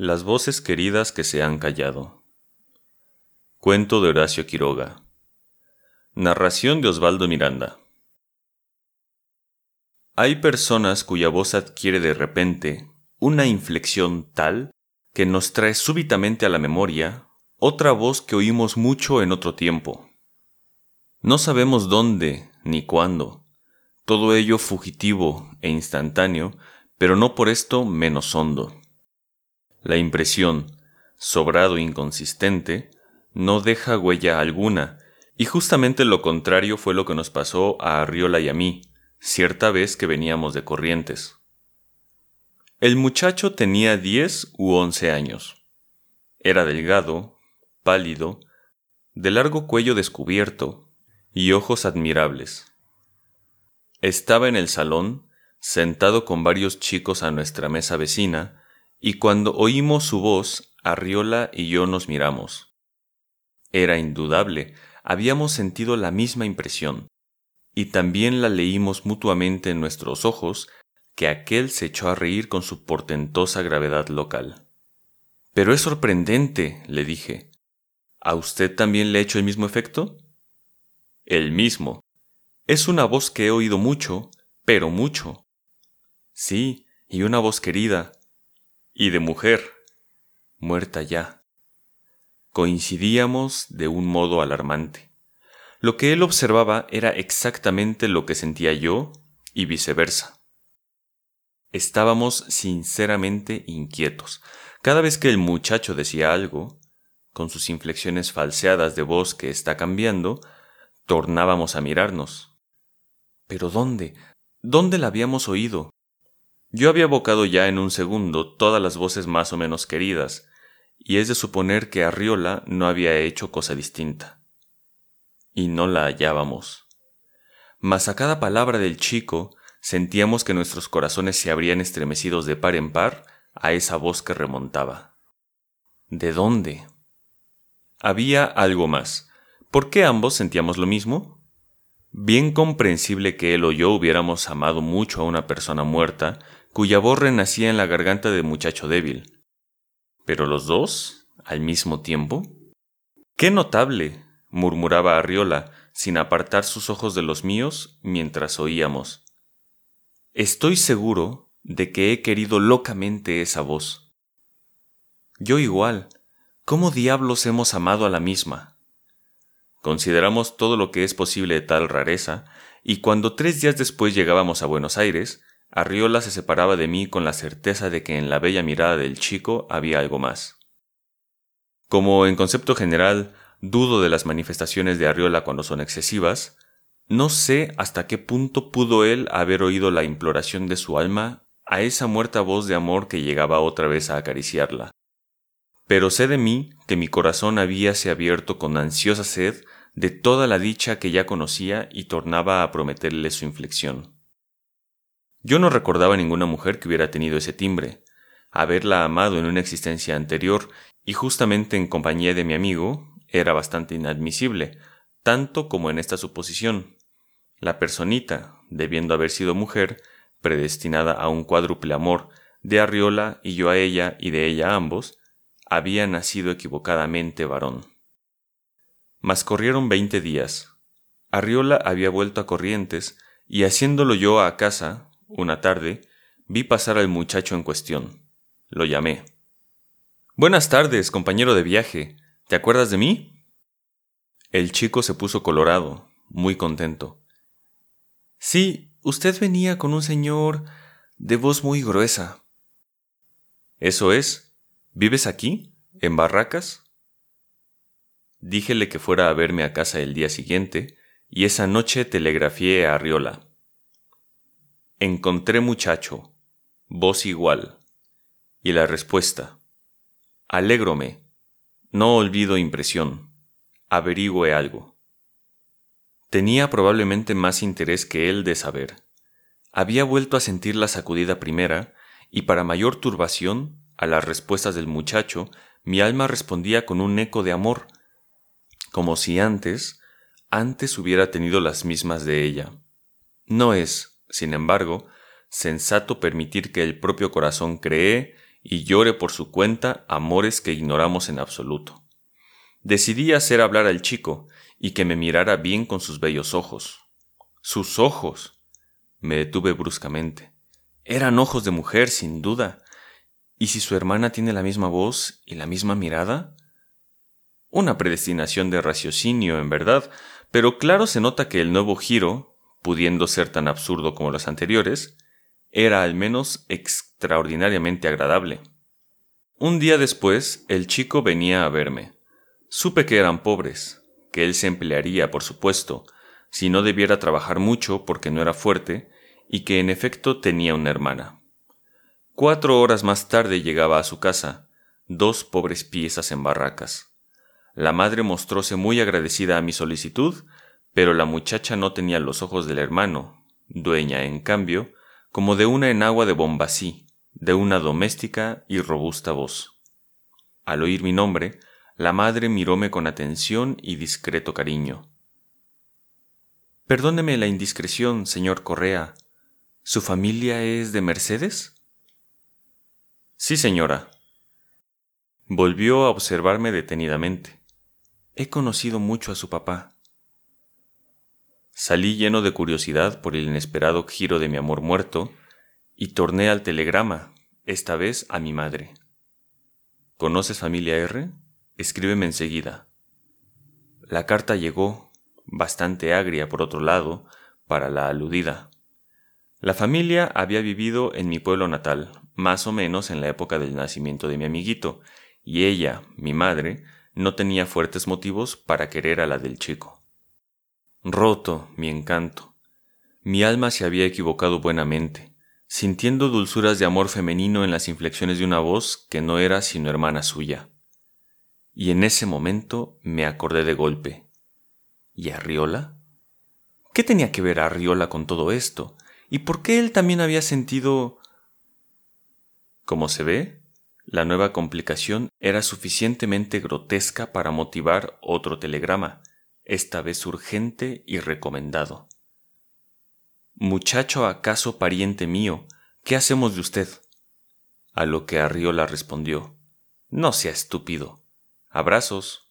Las voces queridas que se han callado. Cuento de Horacio Quiroga. Narración de Osvaldo Miranda. Hay personas cuya voz adquiere de repente una inflexión tal que nos trae súbitamente a la memoria otra voz que oímos mucho en otro tiempo. No sabemos dónde ni cuándo, todo ello fugitivo e instantáneo, pero no por esto menos hondo. La impresión, sobrado inconsistente, no deja huella alguna, y justamente lo contrario fue lo que nos pasó a Arriola y a mí, cierta vez que veníamos de Corrientes. El muchacho tenía diez u once años. Era delgado, pálido, de largo cuello descubierto y ojos admirables. Estaba en el salón, sentado con varios chicos a nuestra mesa vecina, y cuando oímos su voz, Arriola y yo nos miramos. Era indudable, habíamos sentido la misma impresión, y también la leímos mutuamente en nuestros ojos, que aquel se echó a reír con su portentosa gravedad local. Pero es sorprendente, le dije. ¿A usted también le ha hecho el mismo efecto? El mismo. Es una voz que he oído mucho, pero mucho. Sí, y una voz querida, y de mujer, muerta ya. Coincidíamos de un modo alarmante. Lo que él observaba era exactamente lo que sentía yo y viceversa. Estábamos sinceramente inquietos. Cada vez que el muchacho decía algo, con sus inflexiones falseadas de voz que está cambiando, tornábamos a mirarnos. Pero ¿dónde? ¿Dónde la habíamos oído? Yo había evocado ya en un segundo todas las voces más o menos queridas, y es de suponer que Arriola no había hecho cosa distinta. Y no la hallábamos. Mas a cada palabra del chico sentíamos que nuestros corazones se habrían estremecidos de par en par a esa voz que remontaba. ¿De dónde? Había algo más. ¿Por qué ambos sentíamos lo mismo? Bien comprensible que él o yo hubiéramos amado mucho a una persona muerta, cuya voz renacía en la garganta de muchacho débil. Pero los dos, al mismo tiempo. ¡Qué notable! murmuraba Arriola, sin apartar sus ojos de los míos mientras oíamos. Estoy seguro de que he querido locamente esa voz. Yo igual. ¿Cómo diablos hemos amado a la misma? Consideramos todo lo que es posible de tal rareza, y cuando tres días después llegábamos a Buenos Aires, Arriola se separaba de mí con la certeza de que en la bella mirada del chico había algo más. Como en concepto general dudo de las manifestaciones de Arriola cuando son excesivas, no sé hasta qué punto pudo él haber oído la imploración de su alma a esa muerta voz de amor que llegaba otra vez a acariciarla. Pero sé de mí que mi corazón habíase abierto con ansiosa sed de toda la dicha que ya conocía y tornaba a prometerle su inflexión. Yo no recordaba ninguna mujer que hubiera tenido ese timbre. Haberla amado en una existencia anterior y justamente en compañía de mi amigo era bastante inadmisible, tanto como en esta suposición. La personita, debiendo haber sido mujer, predestinada a un cuádruple amor, de Arriola y yo a ella y de ella a ambos, había nacido equivocadamente varón. Mas corrieron veinte días. Arriola había vuelto a Corrientes, y haciéndolo yo a casa, una tarde, vi pasar al muchacho en cuestión. Lo llamé. Buenas tardes, compañero de viaje. ¿Te acuerdas de mí? El chico se puso colorado, muy contento. Sí, usted venía con un señor de voz muy gruesa. Eso es. ¿Vives aquí? ¿En Barracas? Díjele que fuera a verme a casa el día siguiente, y esa noche telegrafié a Arriola. Encontré muchacho, voz igual. Y la respuesta. Alégrome. No olvido impresión. Averigüe algo. Tenía probablemente más interés que él de saber. Había vuelto a sentir la sacudida primera, y para mayor turbación, a las respuestas del muchacho, mi alma respondía con un eco de amor, como si antes, antes hubiera tenido las mismas de ella. No es, sin embargo, sensato permitir que el propio corazón cree y llore por su cuenta amores que ignoramos en absoluto. Decidí hacer hablar al chico y que me mirara bien con sus bellos ojos. ¡Sus ojos! Me detuve bruscamente. Eran ojos de mujer, sin duda. ¿Y si su hermana tiene la misma voz y la misma mirada? Una predestinación de raciocinio, en verdad, pero claro se nota que el nuevo giro, pudiendo ser tan absurdo como los anteriores, era al menos extraordinariamente agradable. Un día después, el chico venía a verme. Supe que eran pobres, que él se emplearía, por supuesto, si no debiera trabajar mucho porque no era fuerte, y que en efecto tenía una hermana. Cuatro horas más tarde llegaba a su casa, dos pobres piezas en barracas. La madre mostróse muy agradecida a mi solicitud, pero la muchacha no tenía los ojos del hermano, dueña, en cambio, como de una enagua de Bombací, de una doméstica y robusta voz. Al oír mi nombre, la madre miróme con atención y discreto cariño. Perdóneme la indiscreción, señor Correa. ¿Su familia es de Mercedes? Sí, señora. Volvió a observarme detenidamente. He conocido mucho a su papá. Salí lleno de curiosidad por el inesperado giro de mi amor muerto y torné al telegrama, esta vez a mi madre. ¿Conoces familia R? Escríbeme enseguida. La carta llegó, bastante agria por otro lado, para la aludida. La familia había vivido en mi pueblo natal, más o menos en la época del nacimiento de mi amiguito, y ella, mi madre, no tenía fuertes motivos para querer a la del chico. Roto, mi encanto. Mi alma se había equivocado buenamente, sintiendo dulzuras de amor femenino en las inflexiones de una voz que no era sino hermana suya. Y en ese momento me acordé de golpe. ¿Y Arriola? ¿Qué tenía que ver Arriola con todo esto? ¿Y por qué él también había sentido... Como se ve, la nueva complicación era suficientemente grotesca para motivar otro telegrama, esta vez urgente y recomendado. Muchacho acaso pariente mío, ¿qué hacemos de usted? A lo que Arriola respondió No sea estúpido. Abrazos.